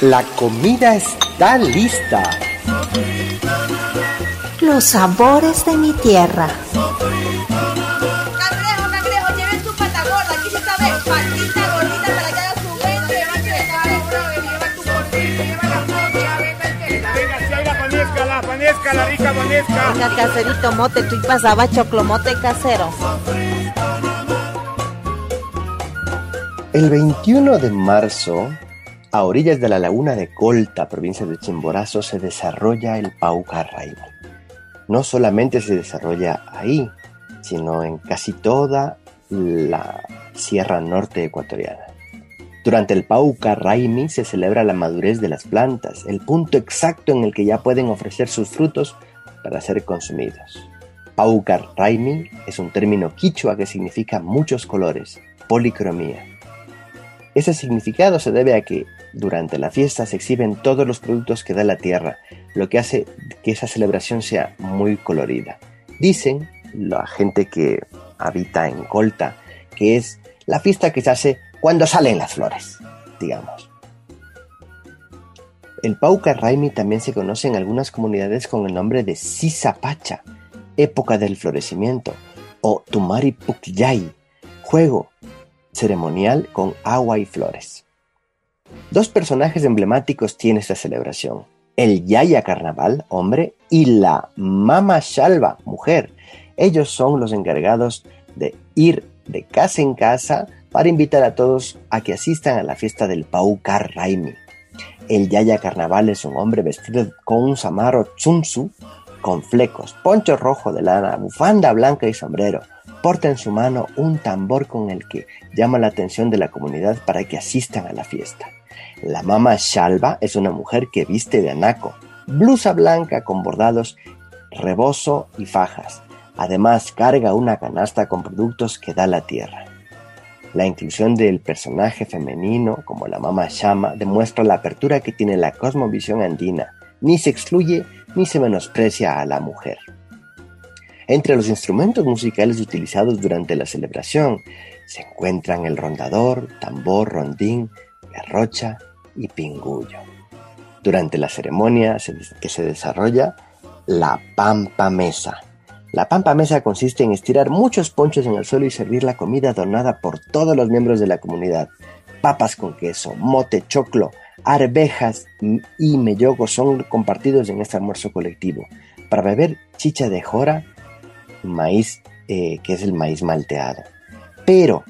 La comida está lista. Los sabores de mi tierra. Cangrejo, cangrejo, lleven su pata gorda. Aquí se sabe patita gordita para que haga su vento. Lleva que le. Lleva tu gordito, lleva la polla. Venga, que Venga, si hay la panesca, la panesca, la rica panesca. Venga, caserito mote, tú pasaba choclomote casero. El 21 de marzo, a orillas de la laguna de Colta, provincia de Chimborazo, se desarrolla el Pauca Raimi. No solamente se desarrolla ahí, sino en casi toda la Sierra Norte ecuatoriana. Durante el Pauca Raimi se celebra la madurez de las plantas, el punto exacto en el que ya pueden ofrecer sus frutos para ser consumidos. Pauca Raimi es un término quichua que significa muchos colores, policromía. Ese significado se debe a que durante la fiesta se exhiben todos los productos que da la tierra, lo que hace que esa celebración sea muy colorida. Dicen la gente que habita en Colta que es la fiesta que se hace cuando salen las flores, digamos. El Pauca Raimi también se conoce en algunas comunidades con el nombre de Sisapacha, época del florecimiento, o Tumari Pukyay, juego ceremonial con agua y flores. Dos personajes emblemáticos tiene esta celebración, el Yaya Carnaval, hombre, y la Mama Shalva, mujer. Ellos son los encargados de ir de casa en casa para invitar a todos a que asistan a la fiesta del Paucar Raimi. El Yaya Carnaval es un hombre vestido con un samarro chunsu con flecos, poncho rojo de lana, bufanda blanca y sombrero. Porta en su mano un tambor con el que llama la atención de la comunidad para que asistan a la fiesta. La mama Shalva es una mujer que viste de anaco, blusa blanca con bordados, rebozo y fajas. Además carga una canasta con productos que da la tierra. La inclusión del personaje femenino como la mama Shama demuestra la apertura que tiene la cosmovisión andina. Ni se excluye ni se menosprecia a la mujer. Entre los instrumentos musicales utilizados durante la celebración se encuentran el rondador, tambor, rondín, garrocha y pingullo. Durante la ceremonia que se desarrolla la pampa mesa. La pampa mesa consiste en estirar muchos ponchos en el suelo y servir la comida donada por todos los miembros de la comunidad. Papas con queso, mote, choclo, arvejas y mellogo son compartidos en este almuerzo colectivo. Para beber chicha de jora, maíz, eh, que es el maíz malteado. Pero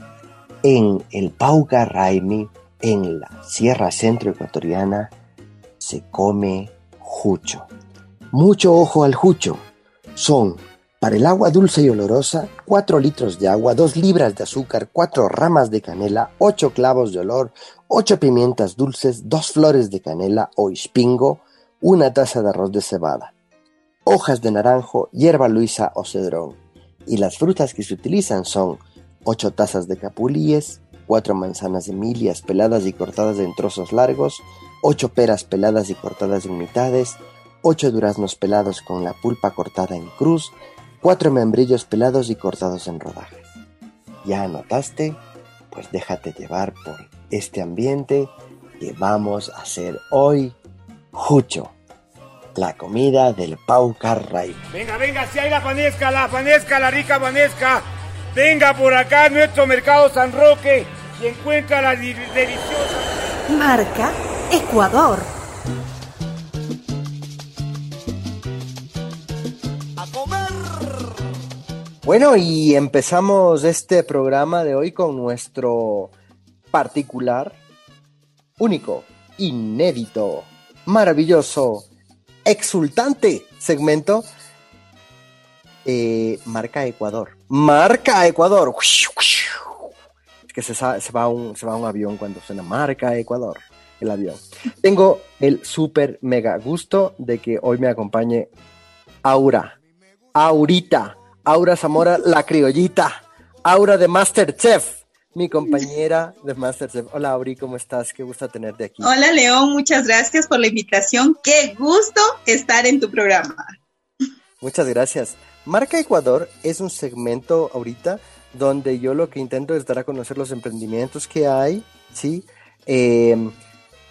en el Pauca Raimi, en la Sierra Centro Ecuatoriana, se come jucho. Mucho ojo al jucho. Son para el agua dulce y olorosa, 4 litros de agua, 2 libras de azúcar, 4 ramas de canela, 8 clavos de olor, 8 pimientas dulces, 2 flores de canela o ispingo, una taza de arroz de cebada, hojas de naranjo, hierba luisa o cedrón. Y las frutas que se utilizan son 8 tazas de capulíes, 4 manzanas de milias peladas y cortadas en trozos largos, 8 peras peladas y cortadas en mitades, 8 duraznos pelados con la pulpa cortada en cruz, cuatro membrillos pelados y cortados en rodajas. ¿Ya anotaste? Pues déjate llevar por este ambiente que vamos a hacer hoy Jucho, la comida del Pau Carray. Venga, venga, si hay la panesca, la panesca, la rica panesca. Venga por acá nuestro mercado San Roque y encuentra la deliciosa. Marca Ecuador. Bueno, y empezamos este programa de hoy con nuestro particular, único, inédito, maravilloso, exultante segmento. eh, marca Ecuador. Marca Ecuador. Que se, se va un, se va un avión cuando suena marca Ecuador, el avión. Tengo el súper mega gusto de que hoy me acompañe Aura. Aurita. Aura Zamora, la criollita. Aura de Masterchef. Mi compañera de Masterchef. Hola, Auri, ¿cómo estás? Qué gusto tenerte aquí. Hola León, muchas gracias por la invitación. Qué gusto estar en tu programa. Muchas gracias. Marca Ecuador es un segmento ahorita donde yo lo que intento es dar a conocer los emprendimientos que hay, ¿sí? Eh,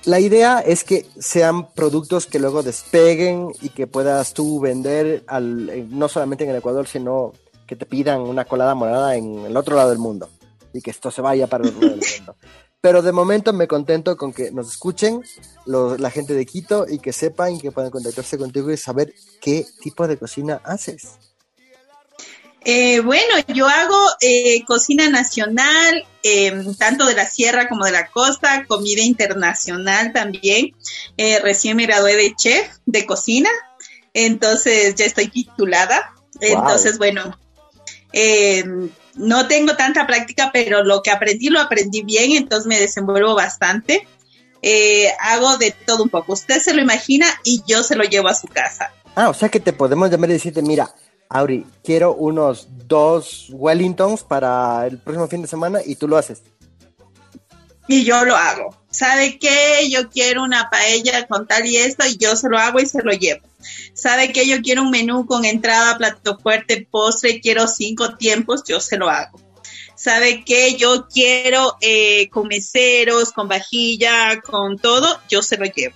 la idea es que sean productos que luego despeguen y que puedas tú vender al, eh, no solamente en el Ecuador, sino que te pidan una colada morada en el otro lado del mundo y que esto se vaya para el otro lado del mundo. Pero de momento me contento con que nos escuchen los- la gente de Quito y que sepan que puedan contactarse contigo y saber qué tipo de cocina haces. Eh, bueno, yo hago eh, cocina nacional, eh, tanto de la sierra como de la costa, comida internacional también. Eh, recién me gradué de chef de cocina, entonces ya estoy titulada. Entonces, bueno, eh, no tengo tanta práctica, pero lo que aprendí lo aprendí bien, entonces me desenvuelvo bastante. Eh, hago de todo un poco. Usted se lo imagina y yo se lo llevo a su casa. Ah, o sea que te podemos llamar y decirte, mira, Auri, quiero unos dos Wellingtons para el próximo fin de semana y tú lo haces. y yo lo hago. ¿Sabe qué? Yo quiero una paella con tal y esto y yo se lo hago y se lo llevo. ¿Sabe qué? Yo quiero un menú con entrada, plato fuerte, postre, quiero cinco tiempos, yo se lo hago. ¿Sabe qué? Yo quiero eh, con meseros, con vajilla, con todo, yo se lo llevo.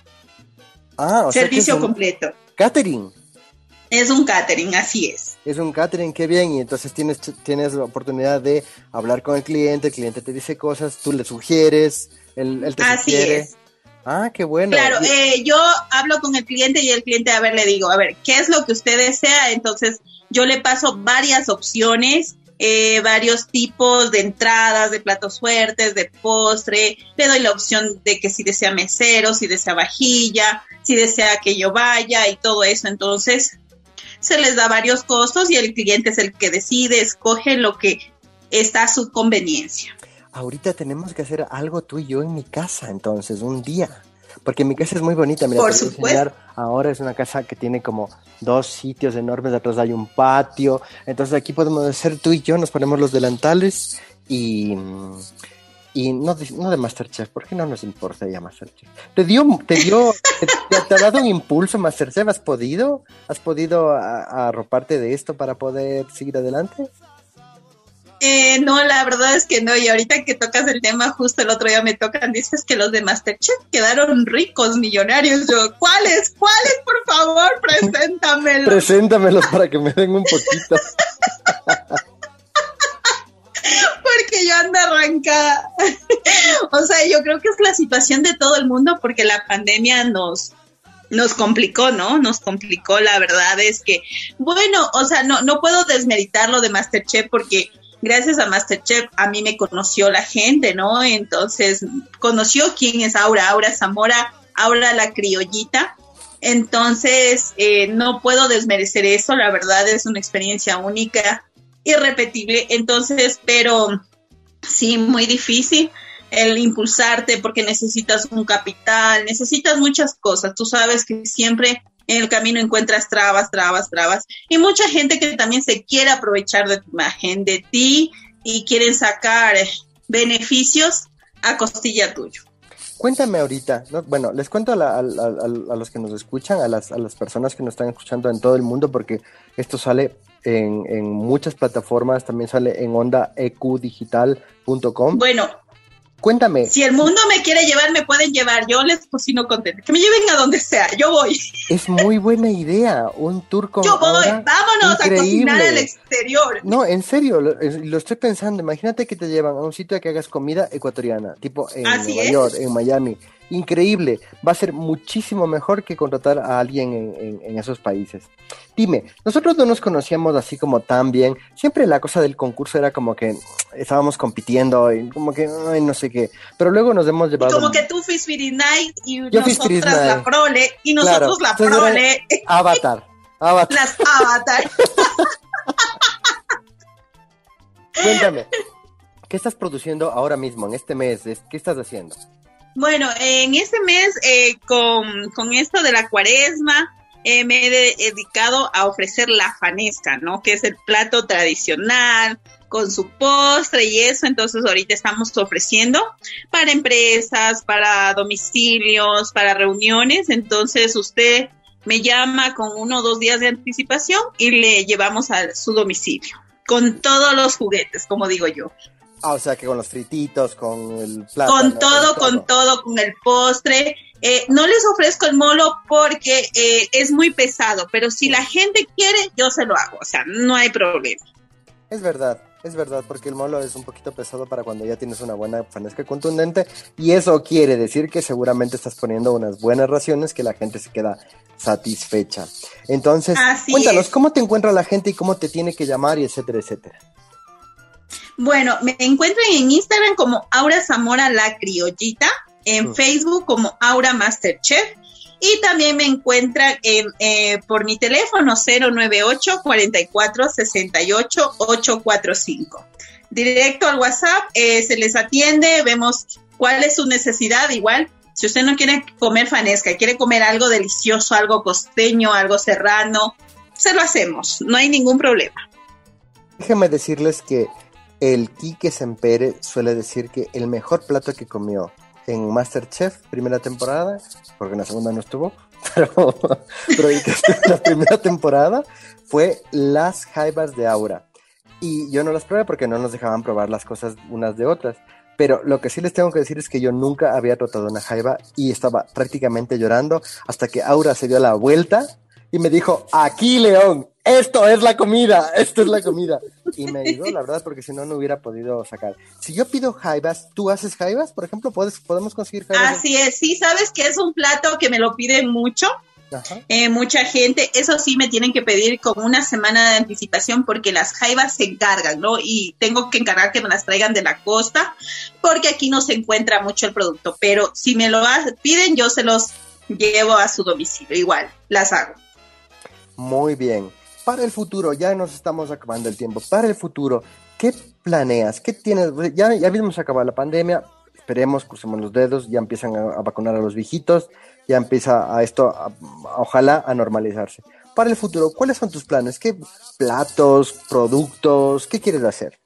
Ah, o sea que es Servicio completo. catering. Es un catering, así es. Es un catering, qué bien, y entonces tienes, tienes la oportunidad de hablar con el cliente, el cliente te dice cosas, tú le sugieres, él, él te Así sugiere. es. Ah, qué bueno. Claro, eh, yo hablo con el cliente y el cliente, a ver, le digo, a ver, ¿qué es lo que usted desea? Entonces, yo le paso varias opciones, eh, varios tipos de entradas, de platos fuertes, de postre. Le doy la opción de que si desea mesero, si desea vajilla, si desea que yo vaya y todo eso. Entonces, se les da varios costos y el cliente es el que decide, escoge lo que está a su conveniencia. Ahorita tenemos que hacer algo tú y yo en mi casa, entonces, un día. Porque mi casa es muy bonita, mira, Por supuesto. Ahora es una casa que tiene como dos sitios enormes, atrás hay un patio. Entonces aquí podemos hacer tú y yo, nos ponemos los delantales y, y no, de, no de Masterchef, ¿por qué no nos importa ya Masterchef? ¿Te dio, te dio, te, te- ha dado un impulso Masterchef? ¿Has podido? ¿Has podido arroparte de esto para poder seguir adelante? Eh, no, la verdad es que no. Y ahorita que tocas el tema, justo el otro día me tocan, dices que los de Masterchef quedaron ricos, millonarios. Yo, ¿cuáles? ¿Cuáles? Por favor, preséntamelos. Preséntamelos para que me den un poquito. porque yo ando arrancada. o sea, yo creo que es la situación de todo el mundo porque la pandemia nos nos complicó, ¿no? Nos complicó, la verdad es que, bueno, o sea, no, no puedo desmeritar lo de Masterchef porque gracias a Masterchef a mí me conoció la gente, ¿no? Entonces, conoció quién es Aura, Aura Zamora, Aura la criollita. Entonces, eh, no puedo desmerecer eso, la verdad es una experiencia única, irrepetible. Entonces, pero sí, muy difícil el impulsarte porque necesitas un capital, necesitas muchas cosas. Tú sabes que siempre en el camino encuentras trabas, trabas, trabas. Y mucha gente que también se quiere aprovechar de tu imagen, de ti, y quieren sacar eh, beneficios a costilla tuyo. Cuéntame ahorita, ¿no? bueno, les cuento a, la- a- los que nos escuchan, a las, a las personas que nos están escuchando en todo el mundo, porque esto sale en, en muchas plataformas, también sale en ondaeqdigital.com. Bueno, Cuéntame, Si el mundo me quiere llevar, me pueden llevar. Yo les cocino contento. Que me lleven a donde sea. Yo voy. es muy buena idea, un tour con Yo voy. Vámonos a cocinar al exterior. No, en serio, lo, es- lo estoy pensando. Imagínate que te llevan a un sitio que hagas comida ecuatoriana, tipo en Así Nueva es. York, en Miami. Increíble. Va a ser muchísimo mejor que contratar a alguien en, en- en esos países. Dime, nosotros no nos conocíamos así como tan bien. Siempre la cosa del concurso era como que estábamos compitiendo y como que ay, no sé qué. Pero luego nos hemos Y llevado. como que tú fuiste Night y Yo nosotras la prole y Claro, nosotros la prole, Avatar. Avatar. las avatar. Cuéntame. ¿Qué estás produciendo ahora mismo, en este mes? Es- ¿Qué estás haciendo? Bueno, en este mes, eh, con, con esto de la cuaresma, eh, me he de- dedicado a ofrecer la fanesca, ¿no? Que es el plato tradicional, con su postre y eso. Entonces, ahorita estamos ofreciendo para empresas, para domicilios, para reuniones. Entonces, usted me llama con uno o dos días de anticipación y le llevamos a su domicilio. Con todos los juguetes, como digo yo. Ah, o sea que con los frititos, con el plátano. con todo, con todo, con el postre. Eh, no les ofrezco el molo porque eh, es muy pesado, pero si la gente quiere, yo se lo hago, o sea, no hay problema. Es verdad, es verdad, porque el molo es un poquito pesado para cuando ya tienes una buena fanesca contundente y eso quiere decir que seguramente estás poniendo unas buenas raciones que la gente se queda satisfecha. Entonces, Así cuéntanos, es. ¿cómo te encuentra la gente y cómo te tiene que llamar y etcétera, etcétera? Bueno, me encuentran en Instagram como Aura Zamora la Criollita, en Mm. Facebook como Aura Masterchef y también me encuentran en, eh, por mi teléfono 098 44 68 845. Directo al WhatsApp, eh, se les atiende, vemos cuál es su necesidad, igual. Si usted no quiere comer fanesca, quiere comer algo delicioso, algo costeño, algo serrano, se lo hacemos, no hay ningún problema. Déjenme decirles que el Quique Sempere suele decir que el mejor plato que comió en Masterchef, primera temporada, porque en la segunda no estuvo, pero, en la primera temporada fue las jaibas de Aura. Y yo no las probé porque no nos dejaban probar las cosas unas de otras. Pero lo que sí les tengo que decir es que yo nunca había tratado una jaiba y estaba prácticamente llorando hasta que Aura se dio la vuelta y me dijo, aquí León, esto es la comida, esto es la comida. Y me ayudó, la verdad, porque si no, no hubiera podido sacar. Si yo pido jaibas, ¿tú haces jaibas? Por ejemplo, ¿puedes, ¿podemos conseguir jaibas? Así es, sí, sabes que es un plato que me lo piden mucho, eh, mucha gente, eso sí me tienen que pedir con una semana de anticipación porque las jaivas se encargan, ¿no? Y tengo que encargar que me las traigan de la costa porque aquí no se encuentra mucho el producto, pero si me lo piden yo se los llevo a su domicilio, igual, las hago. Muy bien. Para el futuro, ya nos estamos acabando el tiempo. Para el futuro, ¿qué planeas? ¿Qué tienes? Ya, ya vimos acabar la pandemia. Esperemos, crucemos los dedos, ya empiezan a, vacunar a los viejitos, ya empieza a esto, a- ojalá, a normalizarse. Para el futuro, ¿cuáles son tus planes? ¿Qué platos, productos? ¿Qué quieres hacer?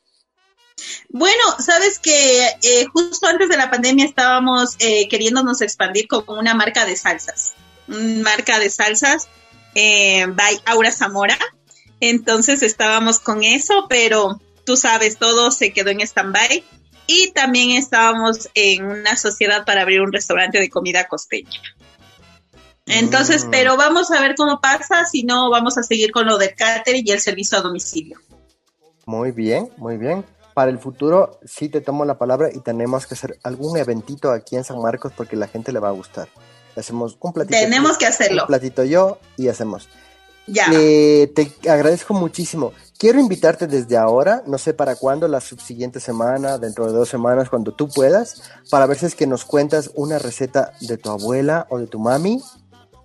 Bueno, sabes que eh, justo antes de la pandemia estábamos eh, queriéndonos expandir con una marca de salsas, marca de salsas eh, by Aura Zamora. Entonces estábamos con eso, pero tú sabes, todo se quedó en stand-by. Y también estábamos en una sociedad para abrir un restaurante de comida costeña. Entonces, Mm. pero vamos a ver cómo pasa, si no, vamos a seguir con lo del catering y el servicio a domicilio. Muy bien, muy bien. Para el futuro, sí te tomo la palabra y tenemos que hacer algún eventito aquí en San Marcos porque la gente le va a gustar. Hacemos un platito. Tenemos que hacerlo. Un platito yo y hacemos. Ya. Eh, te agradezco muchísimo. Quiero invitarte desde ahora, no sé para cuándo, la subsiguiente semana, dentro de dos semanas, cuando tú puedas, para ver si es que nos cuentas una receta de tu abuela o de tu mami.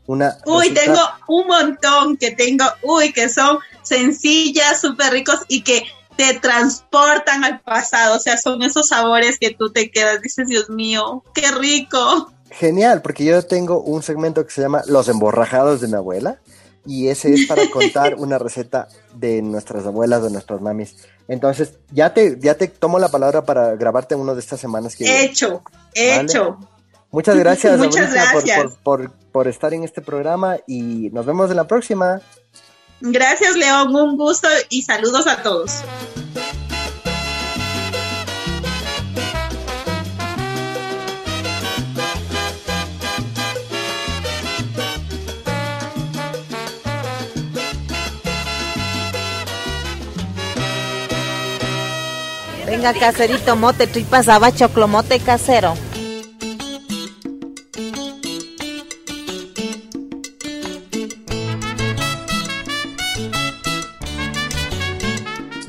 Una Uy, receta- tengo un montón que tengo, uy, que son sencillas, súper ricos y que te transportan al pasado. O sea, son esos sabores que tú te quedas, dices, Dios mío, qué rico. Genial, porque yo tengo un segmento que se llama Los emborrajados de mi abuela y ese es para contar una receta de nuestras abuelas, de nuestras mamis. Entonces, ya te, ya te tomo la palabra para grabarte una de estas semanas que. Hecho, hecho. Muchas gracias, Muchas por- gracias. Por, por- por estar en este programa y nos vemos en la próxima. Gracias, León, un gusto y saludos a todos. Venga, caserito, mote, tripas, abacho, clomote casero.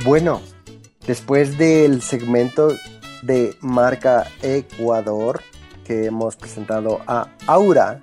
Bueno, después del segmento de marca Ecuador que hemos presentado a Aura,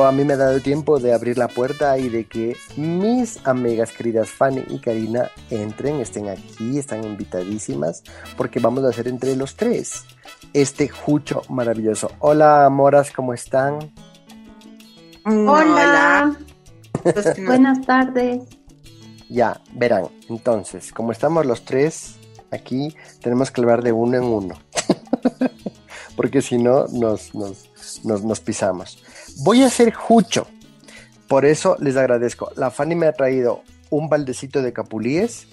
A mí me ha dado tiempo de abrir la puerta y de que mis amigas queridas Fanny y Karina entren, estén aquí, están invitadísimas, porque vamos a hacer entre los tres este jucho maravilloso. Hola, moras, ¿cómo están? Hola. Buenas tardes. Ya, verán, entonces, como estamos los tres aquí, tenemos que hablar de uno en uno. Porque si no, nos, nos, nos, nos pisamos. Voy a hacer jucho. Por eso les agradezco. La Fanny me ha traído un baldecito de capulíes.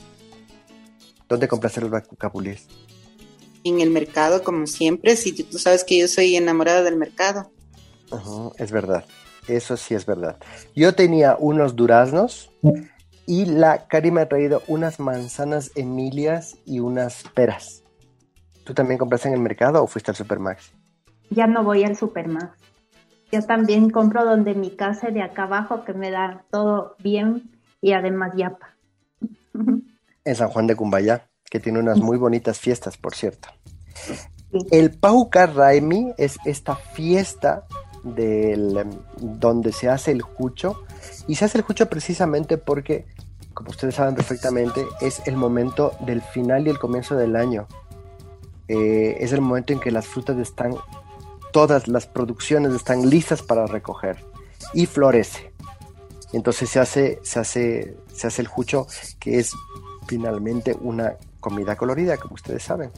¿Dónde compraste los capulíes? En el mercado, como siempre. Si tú sabes que yo soy enamorada del mercado. Es verdad. Eso sí es verdad. Yo tenía unos duraznos y la Cari me ha traído unas manzanas emilias y unas peras. ¿Tú también compraste en el mercado o fuiste al Supermax? Ya no voy al Supermax. Yo también compro donde mi casa de acá abajo que me da todo bien y además yapa. En San Juan de Cumbayá, que tiene unas muy bonitas fiestas, por cierto. El Pauca Raimi es esta fiesta del, donde se hace el jucho y se hace el jucho precisamente porque, como ustedes saben perfectamente, es el momento del final y el comienzo del año. Eh, es el momento en que las frutas están todas las producciones están listas para recoger y florece. Entonces se hace, se hace, se hace el jucho, que es finalmente una comida colorida, como ustedes saben.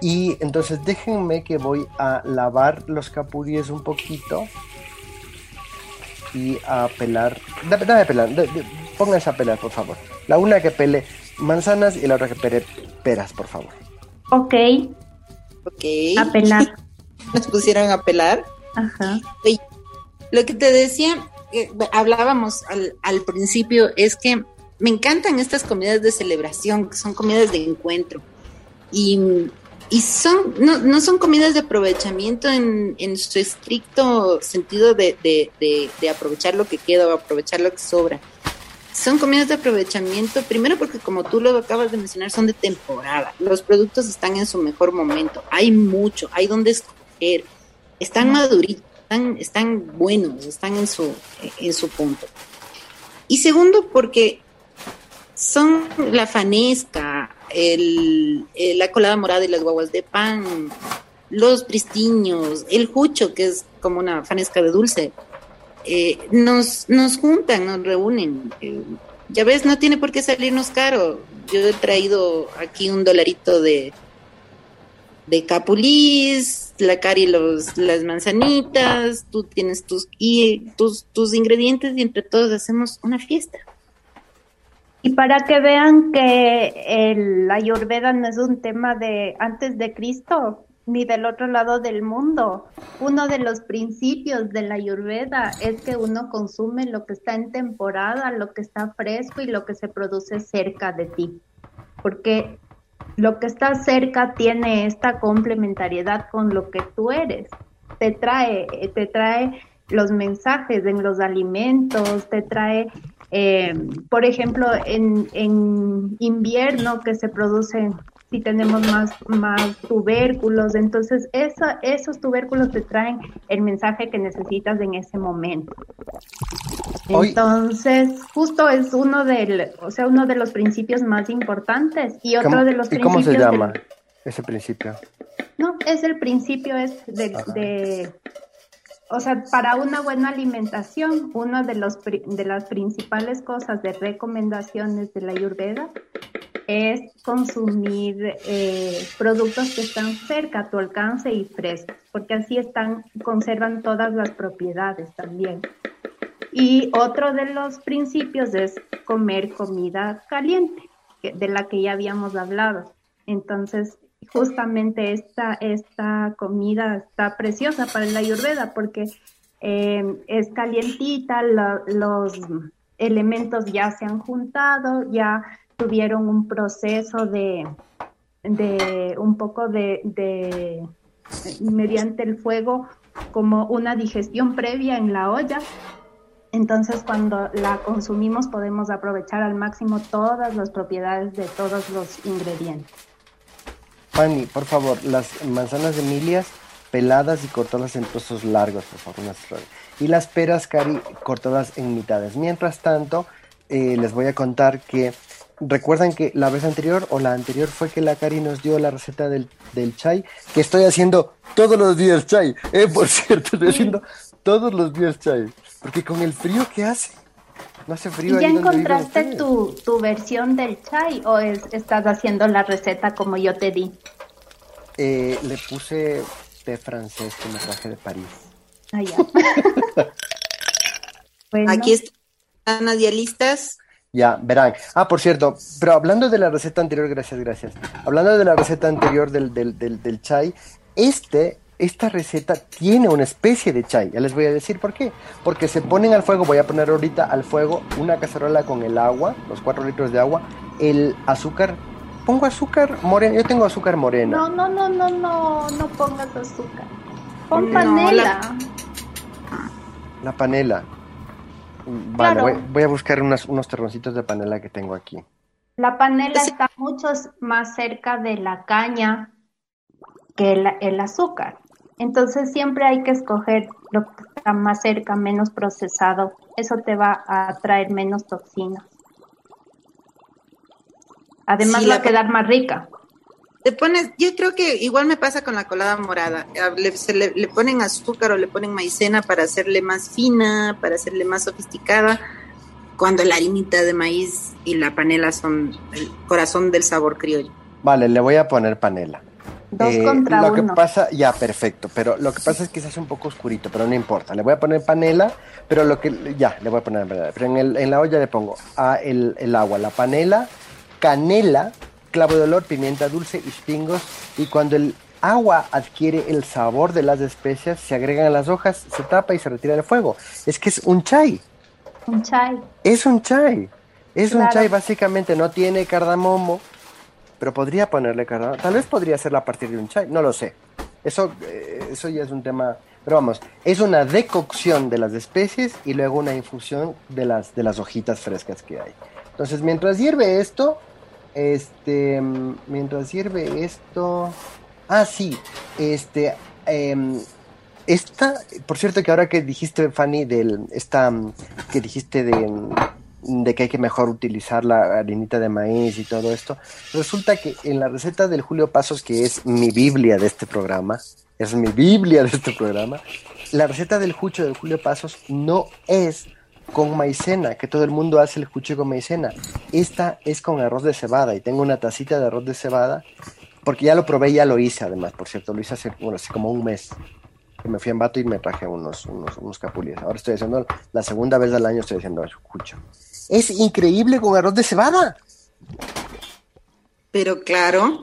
Y entonces déjenme que voy a lavar los capulíes un poquito y a pelar. Dame, dame a pelar, pónganse a pelar, por favor. La una que pele manzanas y la otra que pele peras, por favor. Ok. Ok. A pelar. Nos pusieron a pelar. Ajá. Oye, lo que te decía, eh, hablábamos al, al principio, es que me encantan estas comidas de celebración, que son comidas de encuentro. Y, y son, no, no son comidas de aprovechamiento en, en su estricto sentido de, de, de, de aprovechar lo que queda o aprovechar lo que sobra. Son comidas de aprovechamiento, primero porque como tú lo acabas de mencionar, son de temporada. Los productos están en su mejor momento. Hay mucho, hay donde escoger. Están maduritos, están, están buenos, están en su, en su punto. Y segundo, porque son la fanesca, el, eh, la colada morada y las guaguas de pan, los pristiños, el jucho, que es como una fanesca de dulce, eh, nos, nos juntan, nos reúnen. Eh, ya ves, no tiene por qué salirnos caro. Yo he traído aquí un dolarito de, de capulís, la cari los, las manzanitas, tú tienes tus, y tus, tus ingredientes y entre todos hacemos una fiesta. Y para que vean que el, la ayurveda no es un tema de antes de Cristo ni del otro lado del mundo. Uno de los principios de la ayurveda es que uno consume lo que está en temporada, lo que está fresco y lo que se produce cerca de ti. Porque lo que está cerca tiene esta complementariedad con lo que tú eres. Te trae, te trae los mensajes en los alimentos, te trae eh, por ejemplo, en, en, invierno que se producen, si tenemos más, más tubérculos, entonces esa, esos tubérculos te traen el mensaje que necesitas en ese momento. Entonces, justo es uno del, o sea, uno de los principios más importantes y otro de los ¿Y principios. cómo se llama ese principio? No, es el principio es de, de o sea, para una buena alimentación, una de, los, de las principales cosas de recomendaciones de la Ayurveda es consumir eh, productos que están cerca a tu alcance y frescos, porque así están, conservan todas las propiedades también. Y otro de los principios es comer comida caliente, de la que ya habíamos hablado. Entonces, justamente esta, esta comida está preciosa para la ayurveda porque eh, es calientita, los elementos ya se han juntado, ya tuvieron un proceso de, de un poco de, de, mediante el fuego, como una digestión previa en la olla. Entonces, cuando la consumimos, podemos aprovechar al máximo todas las propiedades de todos los ingredientes. Fanny, por favor, las manzanas de Emilias peladas y cortadas en trozos largos, por favor. Y las peras, Cari, cortadas en mitades. Mientras tanto, eh, les voy a contar que recuerdan que la vez anterior o la anterior fue que la Cari nos dio la receta del, del chai, que estoy haciendo todos los días chai. Eh, por cierto, estoy haciendo todos los días chai. Porque con el frío que hace, no hace frío. ¿Y ya encontraste tu, tu versión del chai o es- estás haciendo la receta como yo te di? Eh, le puse té francés que me traje de París. Ah, ya. Bueno, Aquí están las listas. Ya, verán. Ah, por cierto, pero hablando de la receta anterior, gracias, gracias. Hablando de la receta anterior del, del, del, del chai, este, esta receta tiene una especie de chai. Ya les voy a decir por qué. Porque se ponen al fuego, voy a poner ahorita al fuego una cacerola con el agua, los 4 litros de agua, el azúcar. Pongo azúcar morena, yo tengo azúcar morena. No, no, no, no, no, no pongas azúcar. Pon No, panela. la- La panela. Vale, Claro. voy, voy a buscar unas- unos terroncitos de panela que tengo aquí. La panela está mucho más cerca de la caña que el, el azúcar. Entonces siempre hay que escoger lo que está más cerca, menos procesado. Eso te va a traer menos toxinas. Además Sí, va a quedar más rica. Le pones, yo creo que igual me pasa con la colada morada. Le, se le, le ponen azúcar o le ponen maicena para hacerle más fina, para hacerle más sofisticada, cuando la harinita de maíz y la panela son el corazón del sabor criollo. Vale, le voy a poner panela. Dos Eh, contra lo que pasa, ya, perfecto, pero lo que pasa es que se hace un poco oscurito, pero no importa. Le voy a poner panela, pero lo que, ya, le voy a poner panela. Pero en, el- en la olla le pongo el, el agua, la panela, canela, clavo de olor, pimienta dulce y pingos. Y cuando el agua adquiere el sabor de las especias, se agregan las hojas, se tapa y se retira del fuego. Es que es un chai. Un chai. Es un chai. Es un chai, básicamente no tiene cardamomo, pero podría ponerle cardamomo. Tal vez podría hacerla a partir de un chai, no lo sé. Eso, eh, eso ya es un tema. Pero vamos, es una decocción de las especies y luego una infusión de las, de las hojitas frescas que hay. Entonces, mientras hierve esto, este, mientras hierve esto, ah, sí, este, em, esta, por cierto que ahora que dijiste, Fanny, del, esta, que dijiste de, de que hay que mejor utilizar la harinita de maíz y todo esto. Resulta que en la receta del Julio Pasos, que es mi Biblia de este programa, es mi Biblia de este programa, la receta del jucho del Julio Pasos no es con maicena, que todo el mundo hace el jucho con maicena. Esta es con arroz de cebada y tengo una tacita de arroz de cebada porque ya lo probé, ya lo hice además, por cierto, lo hice hace, bueno, hace como un mes. Me fui en Bato y me traje unos, unos, unos capulíes. Ahora estoy haciendo la segunda vez del año, estoy haciendo el jucho. Es increíble con arroz de cebada. Pero claro,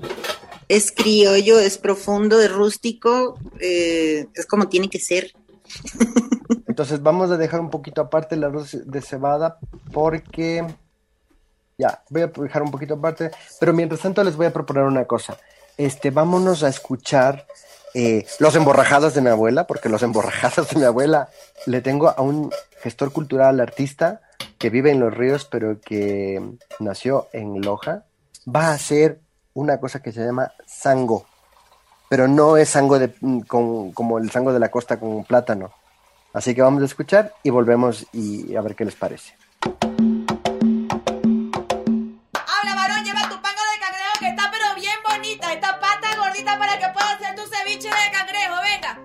es criollo, es profundo, es rústico, eh, es como tiene que ser. Entonces vamos a dejar un poquito aparte el arroz de cebada porque ya, voy a dejar un poquito aparte, pero mientras tanto les voy a proponer una cosa. Este, vámonos a escuchar eh, los emborrajados de mi abuela, porque los emborrajados de mi abuela le tengo a un gestor cultural, artista, que vive en Los Ríos, pero que nació en Loja, va a hacer una cosa que se llama sango, pero no es sango de, con, como el sango de la costa con plátano. Así que vamos a escuchar y volvemos y a ver qué les parece. Habla, varón, lleva tu pango de cangrejo que está pero bien bonita. Esta pata gordita para que puedas hacer tu ceviche de cangrejo, venga.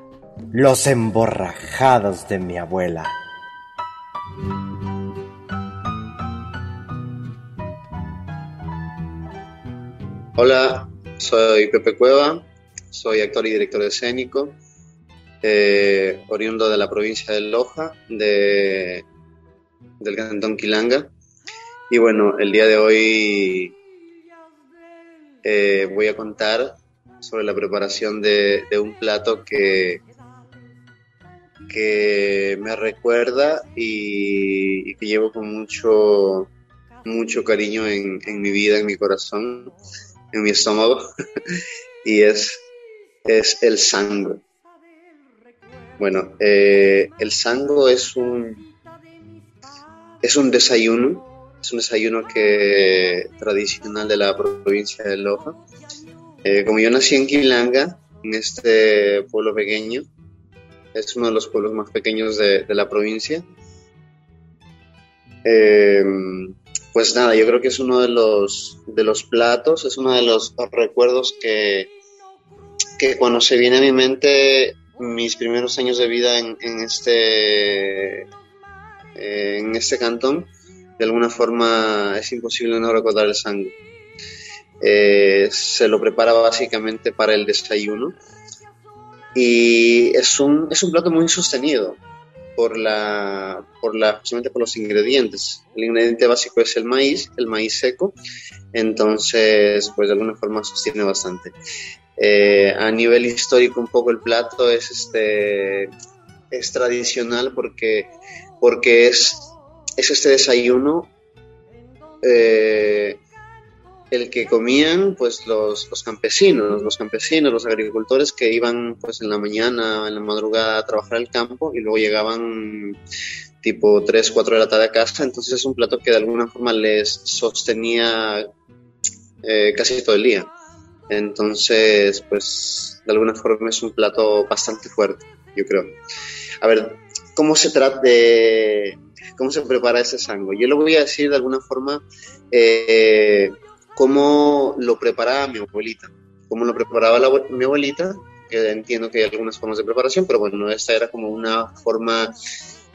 Los emborrajados de mi abuela. Hola, soy Pepe Cueva, soy actor y director escénico, eh, oriundo de la provincia de Loja, de, del cantón Quilanga. Y bueno, el día de hoy eh, voy a contar sobre la preparación de, un plato que, que me recuerda y, que llevo con mucho, mucho cariño en mi vida, en mi corazón en mi estómago y es, es el sango. Bueno, eh, el sango es un, es un desayuno, es un desayuno que tradicional de la provincia de Loja. Eh, como yo nací en Quilanga, en este pueblo pequeño, es uno de los pueblos más pequeños de, de la provincia. Eh, pues nada, yo creo que es uno de los, de los platos, es uno de los recuerdos que, que cuando se viene a mi mente mis primeros años de vida en, en este, eh, en este cantón, de alguna forma es imposible no recordar el sangue. Eh, se lo prepara básicamente para el desayuno y es un, es un plato muy sostenido por la, por la, justamente por los ingredientes. El ingrediente básico es el maíz, el maíz seco, entonces, pues de alguna forma sostiene bastante. Eh, a nivel histórico, un poco el plato es este es tradicional porque, porque es, es este desayuno eh, el que comían pues los, los, campesinos, los campesinos, los agricultores que iban pues en la mañana, en la madrugada a trabajar el campo y luego llegaban tipo 3, 4 de la tarde a casa, entonces es un plato que de alguna forma les sostenía eh, casi todo el día. Entonces, pues de alguna forma es un plato bastante fuerte, yo creo. A ver, ¿cómo se trata de... ¿Cómo se prepara ese sango? Yo lo voy a decir de alguna forma eh, cómo lo preparaba mi abuelita. Cómo lo preparaba la, mi abuelita, que entiendo que hay algunas formas de preparación, pero bueno, esta era como una forma,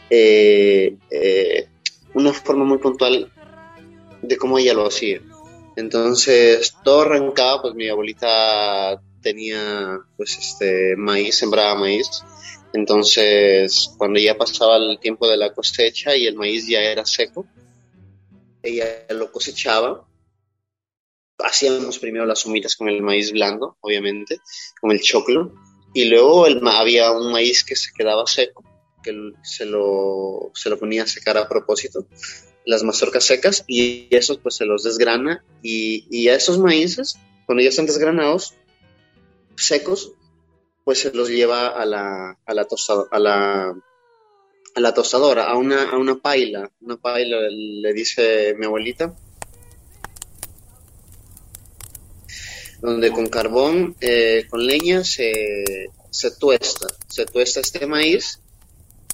eh, eh, una forma muy puntual de cómo ella lo hacía. Entonces, todo arrancaba, pues mi abuelita tenía, pues, este, maíz, sembraba maíz. Entonces, cuando ya pasaba el tiempo de la cosecha y el maíz ya era seco, ella lo cosechaba hacíamos primero las humitas con el maíz blando, obviamente, con el choclo, y luego había un maíz que se quedaba seco, que se lo, se lo ponía a secar a propósito, las mazorcas secas, y esos pues se los desgrana, y, y a esos maíces, cuando ya están desgranados, secos, pues se los lleva a la, a la, tostado, a la, a la tostadora, a una, a una paila, una paila le dice mi abuelita, donde con carbón, eh, con leña se, se tuesta, se tuesta este maíz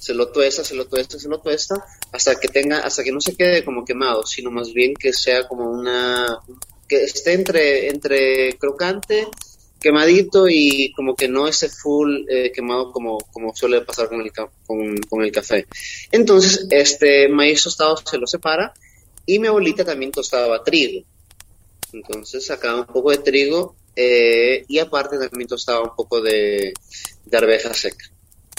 se lo tuesta, se lo tuesta, se lo tuesta, hasta que tenga, hasta que no se quede como quemado, sino más bien que sea como una, que esté entre, entre crocante, quemadito y como que no esté full eh, quemado como, como suele pasar con el, con, con el café. Entonces, este maíz tostado se lo separa y mi abuelita también tostaba trigo. Entonces sacaba un poco de trigo eh, y aparte también tostaba un poco de, de arveja seca.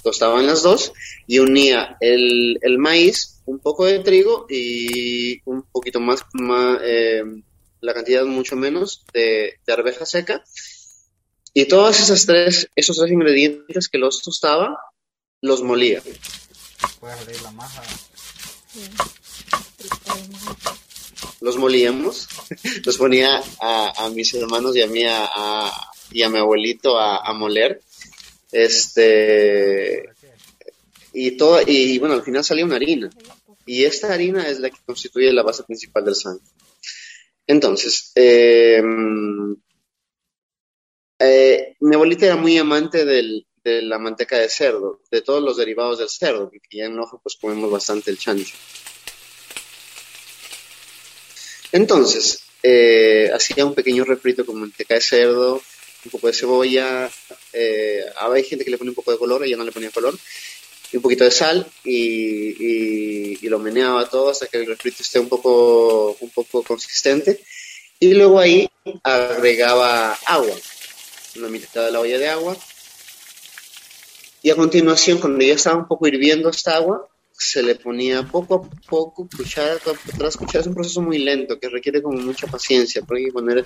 Tostaban las dos y unía el, el, maíz, un poco de trigo y un poquito más, más eh, la cantidad mucho menos de, de, arveja seca. Y todos esos tres, esos tres ingredientes que los tostaba, los molía. Puedes abrir la masa. Los molíamos, los ponía a, mis hermanos y a mí a, y a mi abuelito a, moler. Este y todo y bueno al final salía una harina. Y esta harina es la que constituye la base principal del sangre entonces eh, eh, mi abuelita era muy amante del, de la manteca de cerdo de todos los derivados del cerdo porque ya en Loja pues comemos bastante el chancho entonces eh, hacía un pequeño refrito con manteca de cerdo un poco de cebolla, eh, gente que le pone un poco de color, ella no le ponía color, y un poquito de sal y, y, y, lo meneaba todo hasta que el refrito esté un poco, un poco consistente. Y luego ahí agregaba agua, una mitad de la olla de agua. Y a continuación, cuando ya estaba un poco hirviendo esta agua, se le ponía poco a poco, cuchara tras cuchara. Es un proceso muy lento que requiere como mucha paciencia, porque hay que poner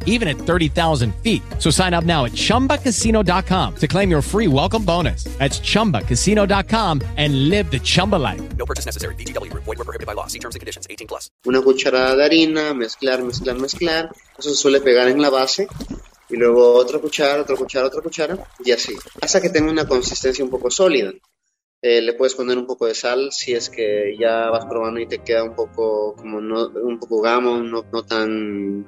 even at 30,000 feet. So sign up now at chumbacasino.com to claim your free welcome bonus. That's chumbacasino.com and live the Chumba life. No purchase necessary. DTW, void, were prohibited by law. See terms and conditions 18 plus. Una cucharada de harina, mezclar, mezclar, mezclar. Eso se suele pegar en la base. Y luego otra cuchara, otra cuchara, otra cuchara. Y así. Hasta que tenga una consistencia un poco sólida. Eh, le puedes poner un poco de sal si es que ya vas probando y te queda un poco como no, un poco gamo, no, no tan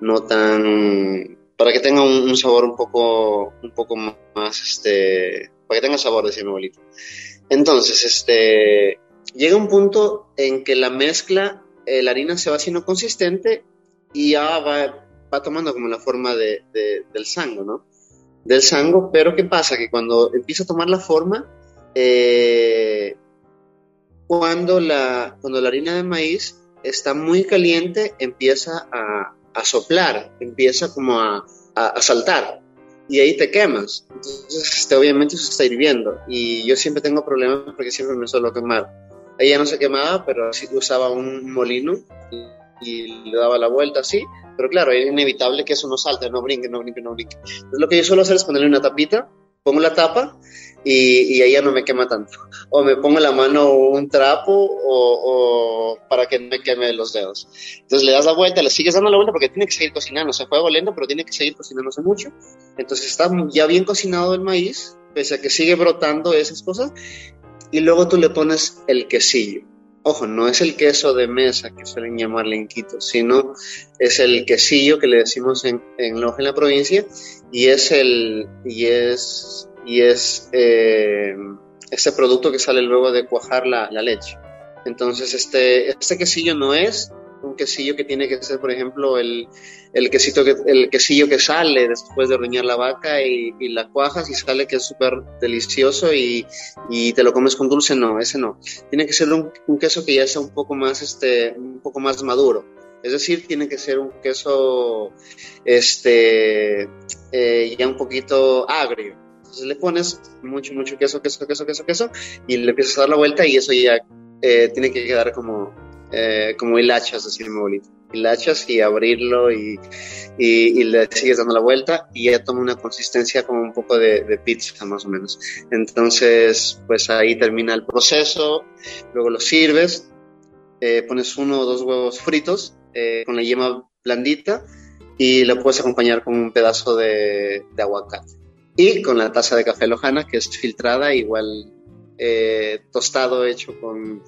no tan para que tenga un, un, sabor un poco un poco más este para que tenga sabor decía mi abuelito. Entonces, este llega un punto en que la mezcla eh, la harina se va haciendo consistente y ya va, va tomando como la forma de, de, del sango, ¿no? Del sango, pero ¿qué pasa? Que cuando empieza a tomar la forma, eh, cuando, la, cuando la harina de maíz está muy caliente, empieza a, a soplar, empieza como a, a, a, saltar y ahí te quemas. Entonces, este, obviamente eso está hirviendo y yo siempre tengo problemas porque siempre me suelo quemar. Ella no se quemaba, pero sí usaba un molino y, y le daba la vuelta así, pero claro, es inevitable que eso no salte, no brinque, no brinque, no brinque. Entonces, lo que yo suelo hacer es ponerle una tapita, pongo la tapa y, y ella no me quema tanto. O me pongo en la mano un trapo o, o, para que no me queme los dedos. Entonces le das la vuelta, le sigues dando la vuelta porque tiene que seguir cocinando. Se fuego lento, pero tiene que seguir cocinándose mucho. Entonces está ya bien cocinado el maíz, pese a que sigue brotando esas cosas. Y luego tú le pones el quesillo. Ojo, no es el queso de mesa que suelen llamarle en Quito, sino es el quesillo que le decimos en, en Loja, en la provincia, y es el y es y es eh, ese producto que sale luego de cuajar la, la leche. Entonces, este, este quesillo no es un quesillo que tiene que ser, por ejemplo, el, el, quesito que, el quesillo que sale después de ordeñar la vaca y, y la cuajas y sale que es súper delicioso y, y, te lo comes con dulce, no, ese no. Tiene que ser un, un, queso que ya sea un poco más, este, un poco más maduro. Es decir, tiene que ser un queso este, eh, ya un poquito agrio. Entonces le pones mucho, mucho queso, queso, queso, queso, queso y le empiezas a dar la vuelta y eso ya eh, tiene que quedar como, eh, como hilachas, decir mi abuelito. Hilachas y abrirlo y, y, y, le sigues dando la vuelta y ya toma una consistencia como un poco de, de, pizza más o menos. Entonces, pues ahí termina el proceso, luego lo sirves, eh, pones uno o dos huevos fritos eh, con la yema blandita y lo puedes acompañar con un pedazo de, de aguacate. Y con la taza de café lojana que es filtrada, igual eh, tostado hecho con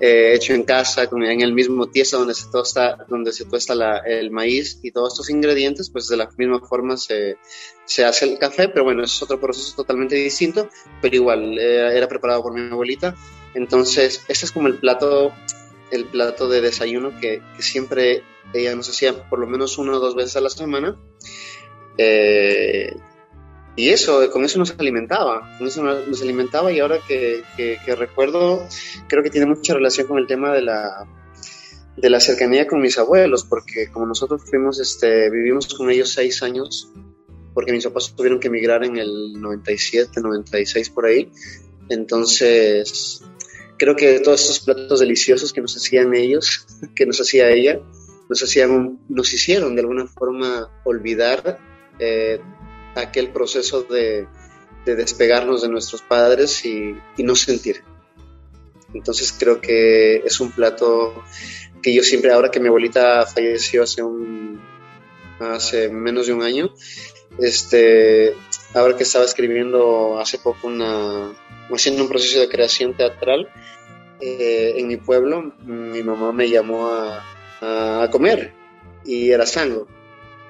eh, hecho en casa con, en el mismo tiesto donde se tosta donde se tuesta la, el maíz y todos estos ingredientes pues de la misma forma se, se hace el café pero bueno es otro proceso totalmente distinto pero igual eh, era preparado por mi abuelita entonces este es como el plato el plato de desayuno que, siempre ella nos hacía por lo menos una o dos veces a la semana. Eh, y eso, con eso nos alimentaba, con eso nos alimentaba y ahora que, que, que, recuerdo, creo que tiene mucha relación con el tema de la, de la cercanía con mis abuelos, porque como nosotros fuimos, este, vivimos con ellos seis años, porque mis papás tuvieron que emigrar en el 97, 96 por ahí, entonces creo que todos estos platos deliciosos que nos hacían ellos, que nos hacía ella, nos, hacían, nos hicieron de alguna forma olvidar eh, aquel proceso de, de, despegarnos de nuestros padres y, y, no sentir. Entonces creo que es un plato que yo siempre, ahora que mi abuelita falleció hace, un, hace menos de un año, este, ahora que estaba escribiendo hace poco una, haciendo un proceso de creación teatral eh, en mi pueblo, mi mamá me llamó a, comer y era sango.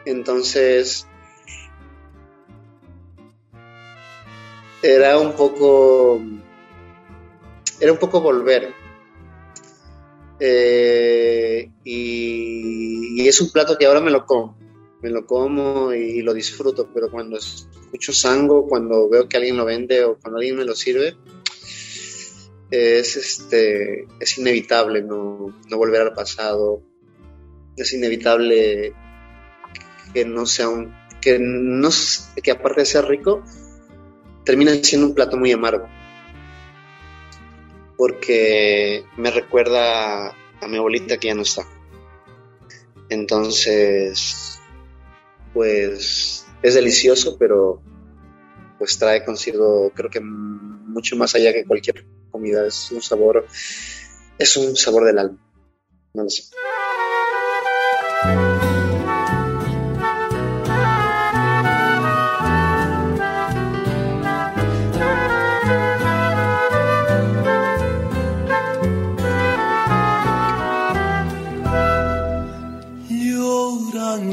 Entonces, era un poco era un poco volver eh, y, y, es un plato que ahora me lo como me lo como y lo disfruto pero cuando escucho sango cuando veo que alguien lo vende o cuando alguien me lo sirve es este es inevitable no, no volver al pasado es inevitable que no sea un que no que aparte de ser rico termina siendo un plato muy amargo. Porque me recuerda a mi abuelita que ya no está. Entonces, pues es delicioso, pero pues trae consigo, creo que mucho más allá que cualquier comida. Es un sabor, es un sabor del alma. No lo sé.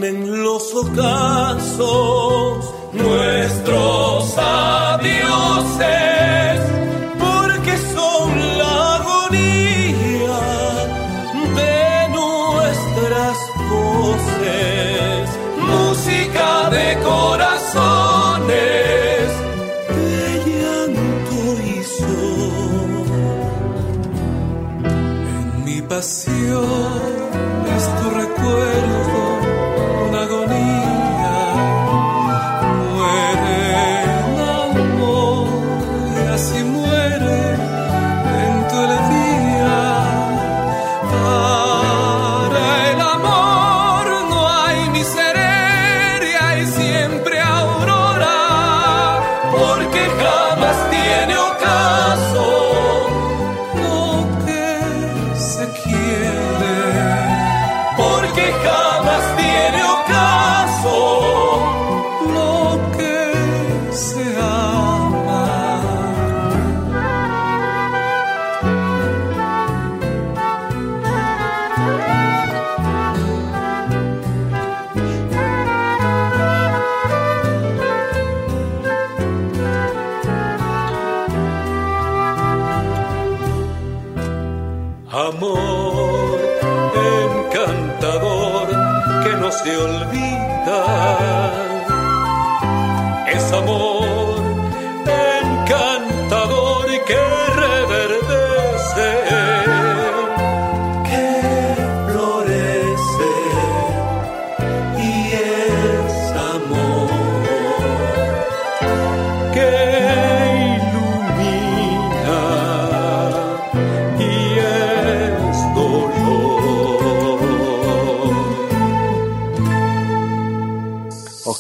en los ocasos se olvida.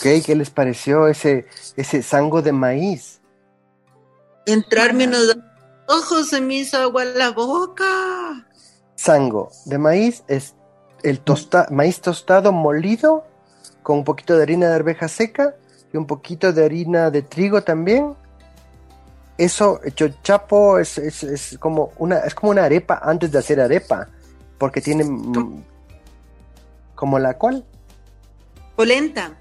Ok, ¿qué les pareció ese, ese sango de maíz? Entrarme unos ojos, se me hizo agua en la boca. Sango de maíz es el tosta maíz tostado molido con un poquito de harina de arveja seca y un poquito de harina de trigo también. Eso, hecho chapo, es, es, es como una, es como una arepa antes de hacer arepa, porque tiene como la cual. Polenta.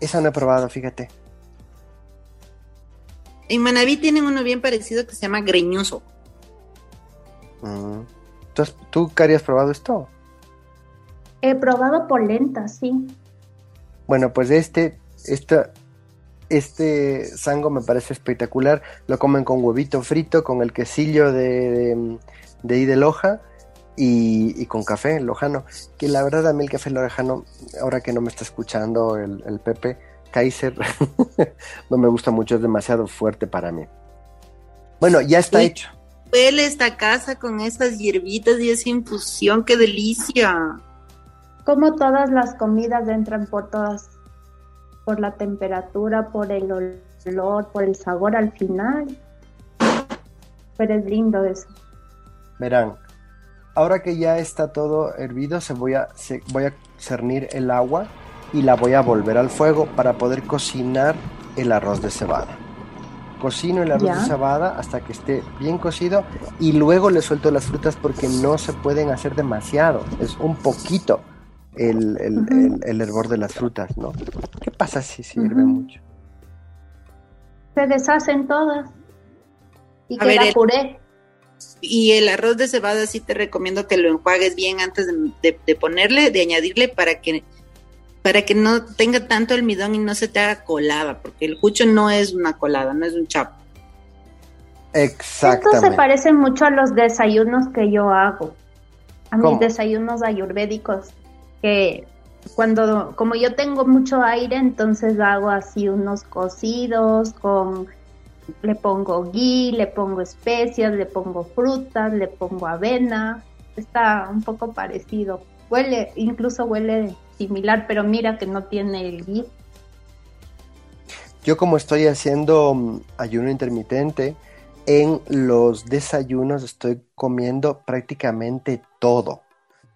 Esa no he probado, fíjate. En Manaví tienen uno bien parecido que se llama greñoso. Mm. ¿Tú, has- ¿Tú, Cari, has probado esto? He probado polenta, sí. Bueno, pues este, esta, este sango me parece espectacular. Lo comen con huevito frito, con el quesillo de, de, de ahí de Loja y, y con café lojano. Que la verdad a mí el café lojano, ahora que no me está escuchando el, el Pepe Kaiser, no me gusta mucho, es demasiado fuerte para mí. Bueno, ya está hecho. Huele esta casa con estas hierbitas y esa infusión, qué delicia. Como todas las comidas entran por todas, por la temperatura, por el olor, por el sabor al final. Pero es lindo eso. Verán, ahora que ya está todo hervido, se voy a, se- voy a cernir el agua y la voy a volver al fuego para poder cocinar el arroz de cebada. Cocino el arroz Ya. de cebada hasta que esté bien cocido y luego le suelto las frutas porque no se pueden hacer demasiado, es un poquito el, el- el- el hervor de las frutas, ¿no? ¿Qué pasa si se hierve Ujú. mucho? Se deshacen todas. Y A queda ver, el- puré. Y el arroz de cebada sí te recomiendo que lo enjuagues bien antes de, de- de ponerle, de añadirle para que para que no tenga tanto almidón y no se te haga colada, porque el cucho no es una colada, no es un chapo. Esto se parece mucho a los desayunos que yo hago. A mis desayunos ayurvédicos. Que cuando, como yo tengo mucho aire, entonces hago así unos cocidos con, le pongo ghee, le pongo especias, le pongo frutas, le pongo avena. Está un poco parecido. Huele, incluso huele similar, pero mira que no tiene el ghee. Yo como estoy haciendo mm, ayuno intermitente, en los desayunos estoy comiendo prácticamente todo.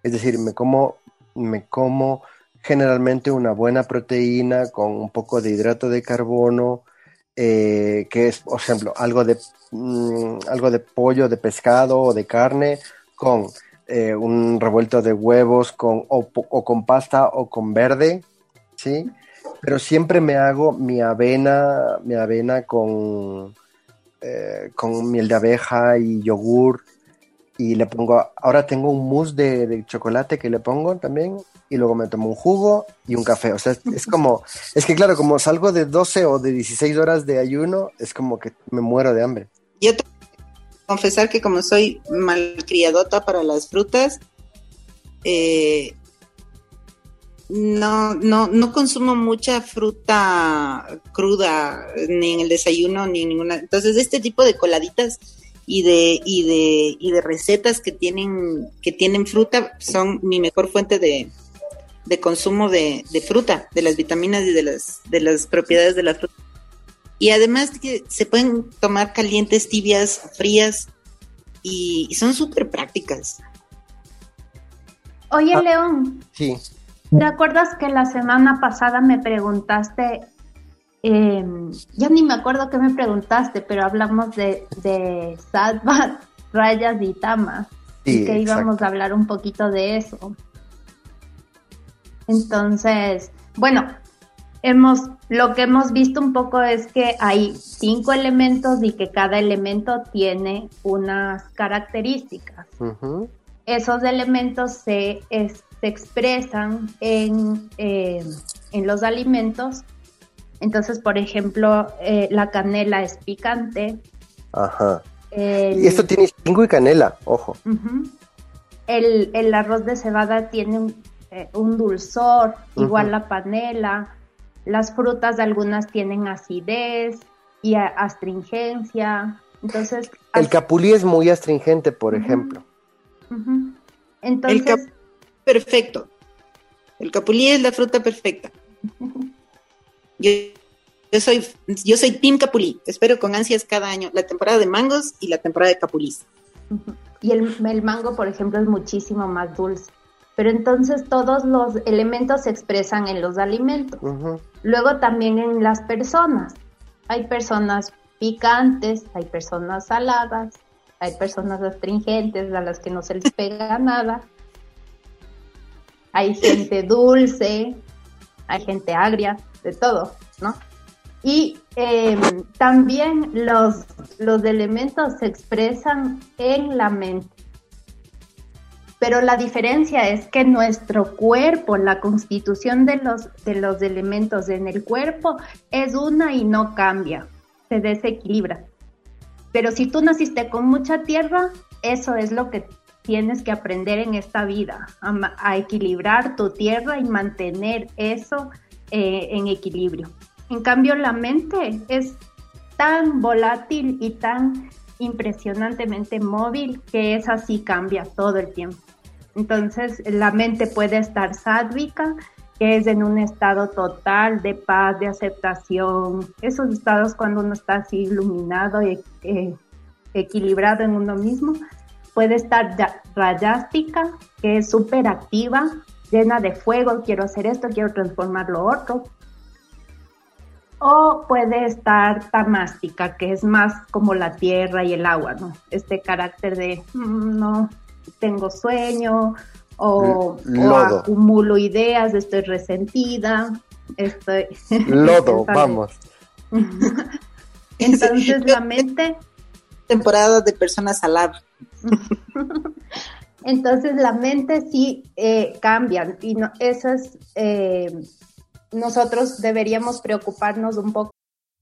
Es decir, me como, me como generalmente una buena proteína con un poco de hidrato de carbono, eh, que es, por ejemplo, algo de, mm, algo de pollo, de pescado o de carne, con eh, un revuelto de huevos con, o, con pasta o con verde, ¿sí? Pero siempre me hago mi avena, mi avena con, eh, con miel de abeja y yogur. Y le pongo, ahora tengo un mousse de chocolate que le pongo también. Y luego me tomo un jugo y un café. O sea, es, como, es que claro, como salgo de 12 o de 16 horas de ayuno, es como que me muero de hambre. Yo tengo que confesar que como soy malcriadota para las frutas, eh, no, no, no consumo mucha fruta cruda ni en el desayuno ni en ninguna. Entonces, este tipo de coladitas y de, y de, y de recetas que tienen, que tienen fruta son mi mejor fuente de, de consumo de, de fruta, de las vitaminas y de las, de las propiedades de la fruta. Y además que se pueden tomar calientes, tibias, frías y, y son súper prácticas. Oye, Ah. León, Sí. ¿te acuerdas que la semana pasada me preguntaste, eh, ya ni me acuerdo qué me preguntaste, pero hablamos de, de rayas y tamas, Sí, y que íbamos exacto. a hablar un poquito de eso. Entonces, bueno, hemos, lo que hemos visto un poco es que hay cinco elementos y que cada elemento tiene unas características esos elementos se, es- se expresan en, eh, en los alimentos. Entonces, por ejemplo, eh, la canela es picante. Ajá. El, Y esto tiene cinco y canela, ojo. Ujú. el, el arroz de cebada tiene un, eh, un dulzor, igual la panela. Las frutas algunas tienen acidez y astringencia. Entonces, El capulí es muy astringente, por ejemplo. entonces El cap- perfecto. El capulí es la fruta perfecta. Yo, yo soy, yo soy Team Capulí. Espero con ansias cada año la temporada de mangos y la temporada de capulís. Y el, el mango, por ejemplo, es muchísimo más dulce. Pero entonces todos los elementos se expresan en los alimentos. Luego también en las personas. Hay personas picantes, hay personas saladas, hay personas astringentes a las que no se les pega nada. Hay gente dulce, hay gente agria, de todo, ¿no? Y eh, también los, los elementos se expresan en la mente. Pero la diferencia es que nuestro cuerpo, la constitución de los, de los elementos en el cuerpo es una y no cambia, se desequilibra. Pero si tú naciste con mucha tierra, eso es lo que tienes que aprender en esta vida, a, equilibrar tu tierra y mantener eso eh, en equilibrio. En cambio, la mente es tan volátil y tan impresionantemente móvil que es así, cambia todo el tiempo. Entonces, la mente puede estar sádvica, que es en un estado total de paz, de aceptación. Esos estados cuando uno está así iluminado y eh, equilibrado en uno mismo. Puede estar rayástica, que es súper activa, llena de fuego, quiero hacer esto, quiero transformar lo otro. O puede estar tamástica, que es más como la tierra y el agua, ¿no? Este carácter de mm, no tengo sueño o, o acumulo ideas, estoy resentida, estoy... Lodo, vamos. Entonces la mente... Temporada de personas lab. Entonces la mente sí eh, cambia y no, eso es, eh, nosotros deberíamos preocuparnos un poco.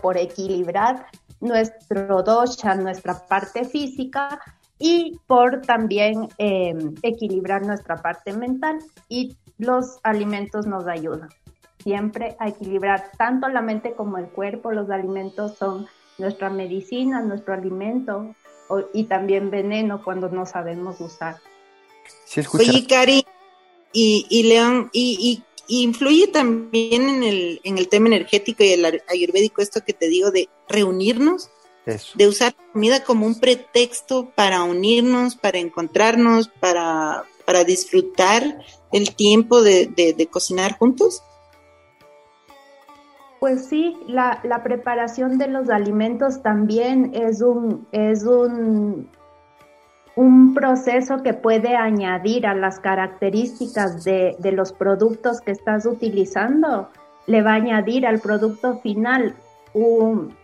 Por equilibrar nuestro dosha, nuestra parte física y por también eh, equilibrar nuestra parte mental y los alimentos nos ayudan siempre a equilibrar tanto la mente como el cuerpo. Los alimentos son nuestra medicina, nuestro alimento o, y también veneno cuando no sabemos usar. Sí. Oye, Cari y, y León, y, y influye también en el, en el tema energético y el ayurvédico esto que te digo de reunirnos, Eso. de usar comida como un pretexto para unirnos, para encontrarnos, para, para disfrutar el tiempo de, de, de cocinar juntos. Pues sí, la, la, preparación de los alimentos también es un, es un, un proceso que puede añadir a las características de, de, los productos que estás utilizando, le va a añadir al producto final un,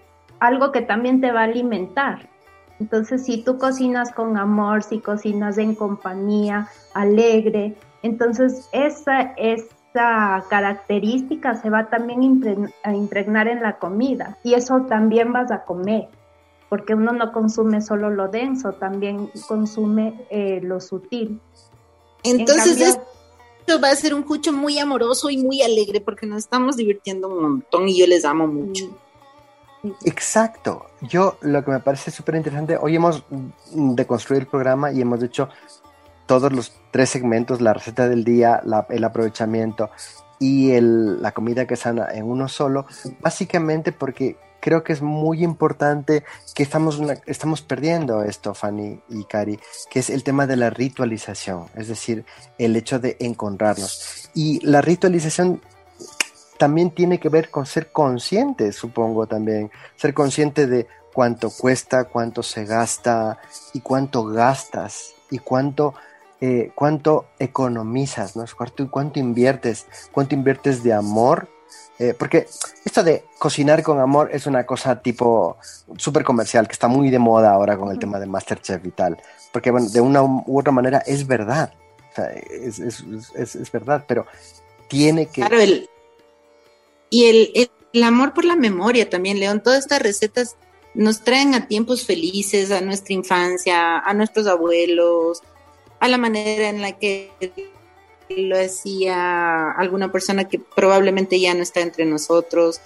algo que también te va a alimentar. Entonces, si tú cocinas con amor, si cocinas en compañía, alegre, entonces esa es esa característica se va también a impregnar en la comida y eso también vas a comer, porque uno no consume solo lo denso, también consume eh, lo sutil. Entonces en cambio, esto va a ser un cucho muy amoroso y muy alegre porque nos estamos divirtiendo un montón y yo les amo mucho. Exacto. Yo lo que me parece súper interesante, hoy hemos deconstruido el programa y hemos dicho todos los tres segmentos, la receta del día, la, el aprovechamiento y el, la comida que sana en uno solo, básicamente porque creo que es muy importante que estamos, una, estamos perdiendo esto, Fanny y Cari, que es el tema de la ritualización, es decir, el hecho de encontrarnos. Y la ritualización también tiene que ver con ser consciente, supongo también, ser consciente de cuánto cuesta, cuánto se gasta y cuánto gastas y cuánto, eh, cuánto economizas, ¿no? Cuánto, cuánto inviertes, cuánto inviertes de amor. Eh, porque esto de cocinar con amor es una cosa tipo súper comercial, que está muy de moda ahora con el tema de Masterchef y tal. Porque bueno, de una u otra manera es verdad. O sea, es, es, es, es verdad, pero tiene que... Claro, el, y el, el, el amor por la memoria también, León. Todas estas recetas nos traen a tiempos felices, a nuestra infancia, a nuestros abuelos, a la manera en la que lo hacía alguna persona que probablemente ya no está entre nosotros.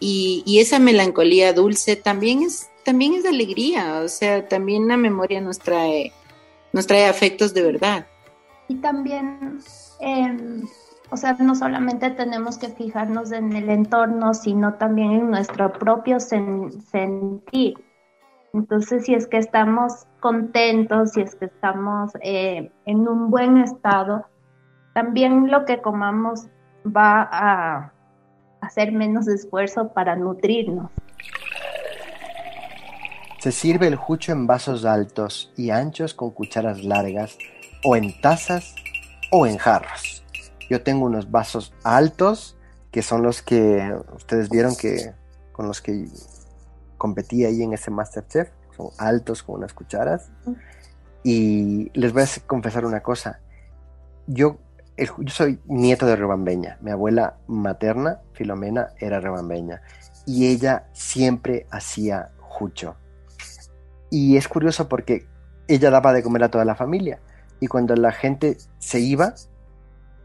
Y, esa melancolía dulce también es, también es alegría, o sea, también la memoria nos trae, nos trae afectos de verdad. Y también, eh, o sea, no solamente tenemos que fijarnos en el entorno, sino también en nuestro propio sen sentir. Entonces, si es que estamos contentos, si es que estamos eh, en un buen estado, también lo que comamos va a hacer menos esfuerzo para nutrirnos. Se sirve el jucho en vasos altos y anchos con cucharas largas, o en tazas o en jarros. Yo tengo unos vasos altos, que son los que ustedes vieron que con los que competí ahí en ese Masterchef. Son altos con unas cucharas. Y les voy a confesar una cosa. Yo yo soy nieto de rebambeña. Mi abuela materna, Filomena, era rebambeña. Y ella siempre hacía jucho. Y es curioso porque ella daba de comer a toda la familia. Y cuando la gente se iba,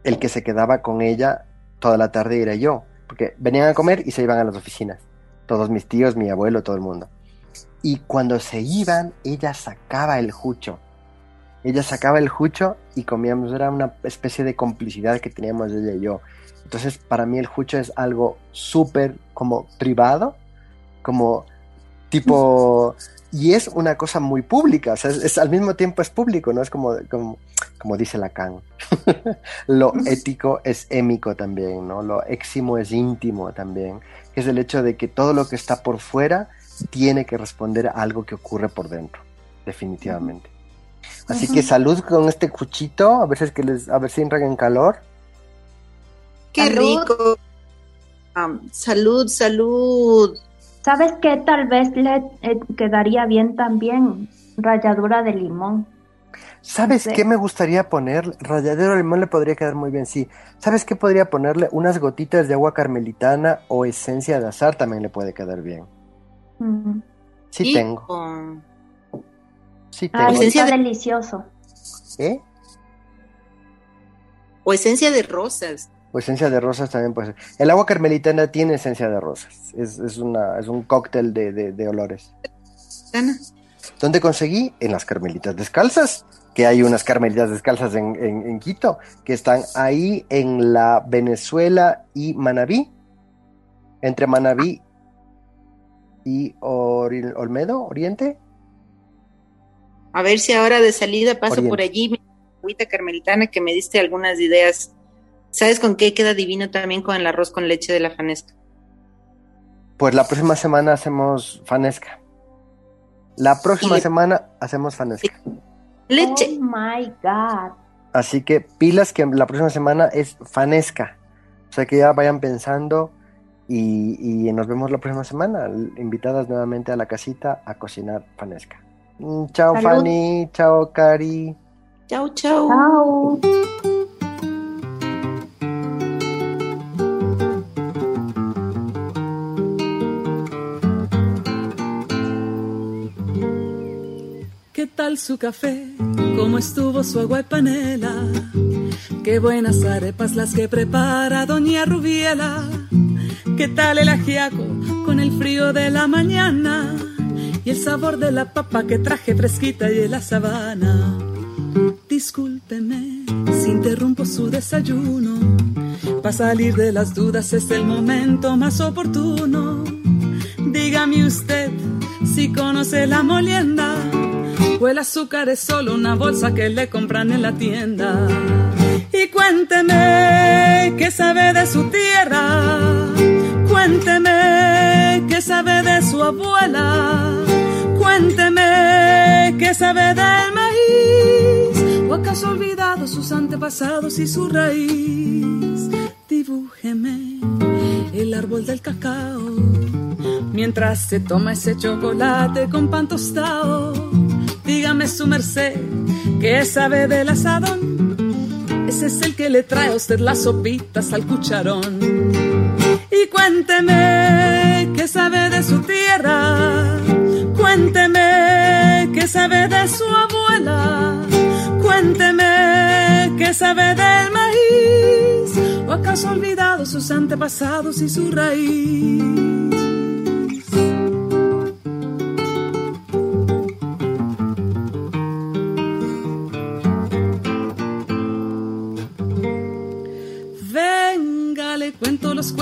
el que se quedaba con ella toda la tarde era yo. Porque venían a comer y se iban a las oficinas. Todos mis tíos, mi abuelo, todo el mundo. Y cuando se iban, ella sacaba el jucho ella sacaba el jucho y comíamos, era una especie de complicidad que teníamos ella y yo. Entonces, para mí el jucho es algo súper como privado, como tipo... Y es una cosa muy pública, o sea, es, al mismo tiempo es público, ¿no? Es como, como, como dice Lacan. Lo ético es émico también, ¿no? Lo éximo es íntimo también. Es el hecho de que todo lo que está por fuera tiene que responder a algo que ocurre por dentro, definitivamente. Así uh -huh. que salud con este cuchito, a ver si es que les, a ver si entran en calor. Qué salud. rico. Um, salud, salud. ¿Sabes qué? Tal vez le eh, quedaría bien también ralladura de limón. ¿Sabes qué me gustaría poner? Ralladura de limón le podría quedar muy bien, sí. ¿Sabes qué podría ponerle? Unas gotitas de agua carmelitana o esencia de azar también le puede quedar bien. Uh -huh. Sí, tengo. Con... Sí, ah, esencia de... delicioso. ¿Eh? O esencia de rosas. O esencia de rosas también puede ser. El agua carmelitana tiene esencia de rosas. Es, es, una, es un cóctel de, de, de olores. ¿Dónde conseguí? En las Carmelitas Descalzas. Que hay unas Carmelitas Descalzas en, en, en Quito. Que están ahí en la Venezuela y Manabí. Entre Manabí y Ori Olmedo, Oriente. A ver si ahora de salida paso Oriente. por allí, mi agüita carmelitana, que me diste algunas ideas. ¿Sabes con qué queda divino también con el arroz con leche de la fanesca? Pues la próxima semana hacemos fanesca. La próxima semana hacemos fanesca. Leche. Oh my God. Así que pilas que la próxima semana es fanesca. O sea que ya vayan pensando y, y nos vemos la próxima semana. Invitadas nuevamente a la casita a cocinar fanesca. Mm, chao Salud. Fanny, chao Cari. Chao, chao. Chao. ¿Qué tal su café? ¿Cómo estuvo su agua y panela? Qué buenas arepas las que prepara Doña Rubiela. ¿Qué tal el ajiaco con el frío de la mañana? Y el sabor de la papa que traje fresquita y de la sabana. Discúlpeme si interrumpo su desayuno. Para salir de las dudas es el momento más oportuno. Dígame usted si conoce la molienda o el azúcar es solo una bolsa que le compran en la tienda. Y cuénteme qué sabe de su tierra. Cuénteme qué sabe de su abuela. Cuénteme qué sabe del maíz. ¿O acaso olvidado sus antepasados y su raíz? Dibújeme el árbol del cacao. Mientras se toma ese chocolate con pan tostado, dígame su merced, ¿qué sabe del asadón? Ese es el que le trae a usted las sopitas al cucharón. Y cuénteme qué sabe de su tierra. Cuénteme qué sabe de su abuela. Cuénteme qué sabe del maíz. ¿O acaso ha olvidado sus antepasados y su raíz?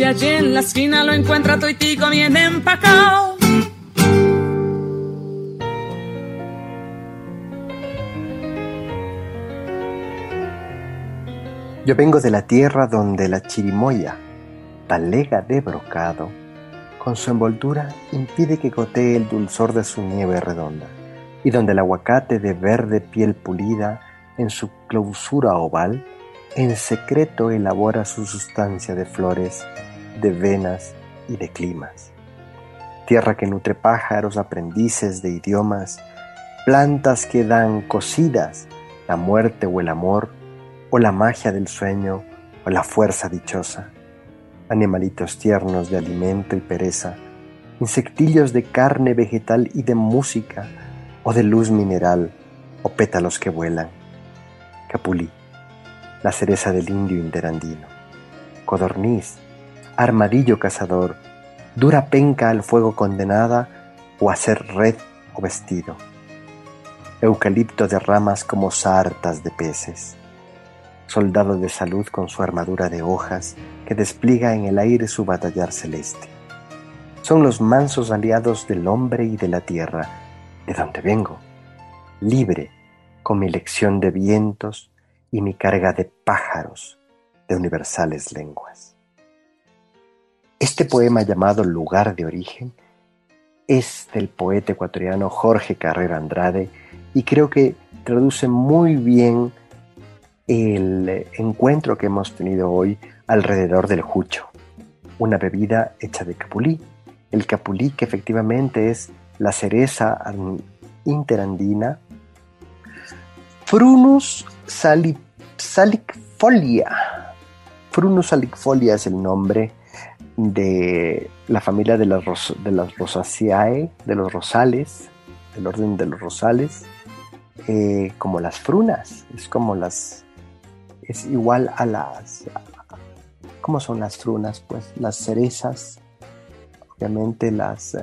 Si allí en la esquina lo encuentra toitico bien empacao. Yo vengo de la tierra donde la chirimoya, talega de brocado, con su envoltura impide que gotee el dulzor de su nieve redonda, y donde el aguacate de verde piel pulida, en su clausura oval, en secreto elabora su sustancia de flores, de venas y de climas. Tierra que nutre pájaros aprendices de idiomas, plantas que dan cocidas la muerte o el amor, o la magia del sueño, o la fuerza dichosa. Animalitos tiernos de alimento y pereza, insectillos de carne vegetal y de música, o de luz mineral, o pétalos que vuelan. Capulí, la cereza del indio interandino. Codorniz, armadillo cazador, dura penca al fuego condenada, o a ser red o vestido. Eucalipto de ramas como sartas de peces soldado de salud con su armadura de hojas que despliega en el aire su batallar celeste. Son los mansos aliados del hombre y de la tierra, de donde vengo, libre con mi lección de vientos y mi carga de pájaros de universales lenguas. Este poema llamado Lugar de Origen es del poeta ecuatoriano Jorge Carrera Andrade y creo que traduce muy bien el encuentro que hemos tenido hoy alrededor del jucho, una bebida hecha de capulí. El capulí que efectivamente es la cereza interandina, Prunus salicfolia. Prunus salicfolia es el nombre de la familia de las, de las Rosaceae, de los rosales, del orden de los rosales, eh, como las frunas, es como las es igual a las... ¿Cómo son las frunas? Pues las cerezas, obviamente las... em,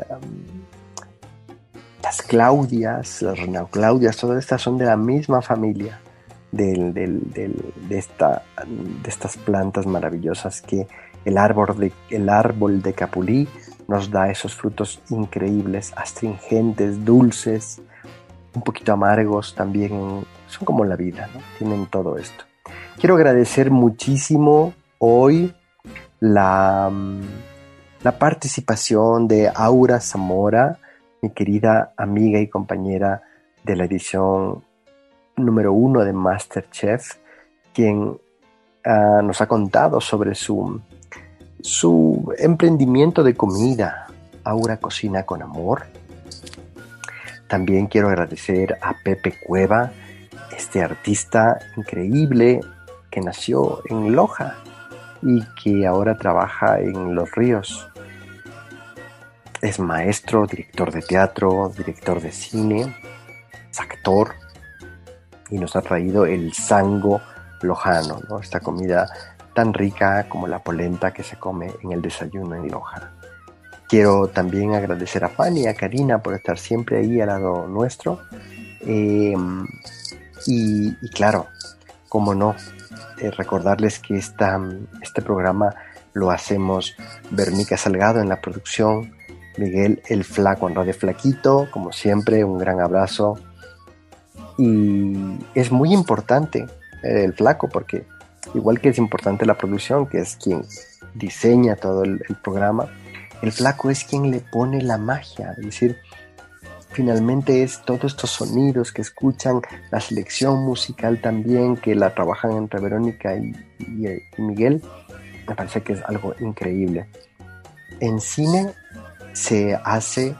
las Claudias, las Claudias, todas estas son de la misma familia del- del- de, esta, de estas plantas maravillosas que el árbol, de, el árbol de Capulí nos da esos frutos increíbles, astringentes, dulces, un poquito amargos también. Son como la vida, ¿no? Tienen todo esto. Quiero agradecer muchísimo hoy la, la participación de Aura Zamora, mi querida amiga y compañera de la edición número uno de Masterchef, quien ah, nos ha contado sobre su, su emprendimiento de comida, Aura Cocina con Amor. También quiero agradecer a Pepe Cueva, este artista increíble que nació en Loja y que ahora trabaja en Los Ríos. Es maestro, director de teatro, director de cine, es actor y nos ha traído el sango lojano, ¿no? esta comida tan rica como la polenta que se come en el desayuno en Loja. Quiero también agradecer a Fanny y a Karina por estar siempre ahí al lado nuestro. Y, y, claro, como no, eh, recordarles que esta, este programa lo hacemos Bernica Salgado en la producción, Miguel el Flaco en Radio Flaquito, como siempre, un gran abrazo. Y es muy importante eh, el Flaco porque igual que es importante la producción, que es quien diseña todo el, programa, el flaco es quien le pone la magia, es decir, finalmente es todos estos sonidos que escuchan, la selección musical también, que la trabajan entre Verónica y, Miguel, me parece que es algo increíble. En cine se hace,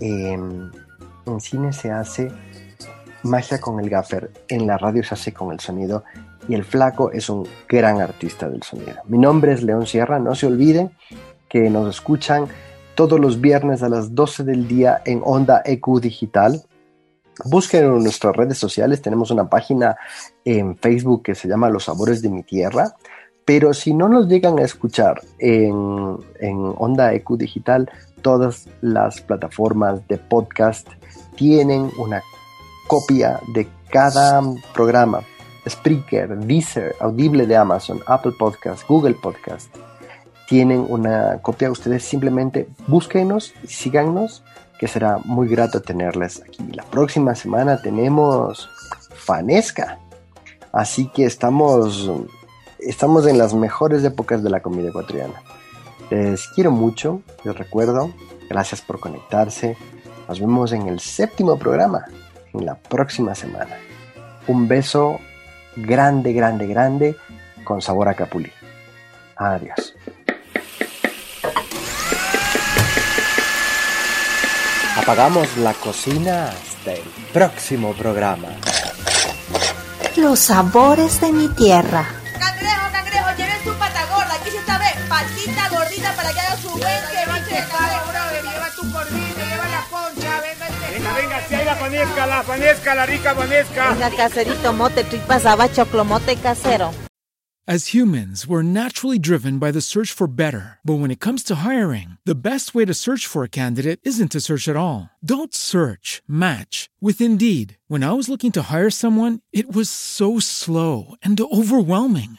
eh, en cine se hace magia con el gaffer, en la radio se hace con el sonido y el flaco es un gran artista del sonido. Mi nombre es León Sierra, no se olviden que nos escuchan todos los viernes a las 12 del día en Onda EQ Digital. Busquen en nuestras redes sociales, tenemos una página en Facebook que se llama Los Sabores de mi Tierra, pero si no nos llegan a escuchar en, en Onda EQ Digital, todas las plataformas de podcast tienen una copia de cada programa. Spreaker, Deezer, Audible de Amazon, Apple Podcast, Google Podcast tienen una copia, ustedes simplemente búsquenos y síganos, que será muy grato tenerles aquí. La próxima semana tenemos Fanesca, así que estamos, estamos en las mejores épocas de la comida ecuatoriana. Les quiero mucho, les recuerdo, gracias por conectarse. Nos vemos en el séptimo programa, en la próxima semana. Un beso grande, grande, grande, con sabor a capulí. Adiós. Apagamos la cocina hasta el próximo programa. Los sabores de mi tierra. La panesca, la panesca, la rica panesca. Venga, caserito, mote, tripas, haba, choclomote casero. As humans, we're naturally driven by the search for better. But when it comes to hiring, the best way to search for a candidate isn't to search at all. Don't search, match with Indeed. When I was looking to hire someone, it was so slow and overwhelming.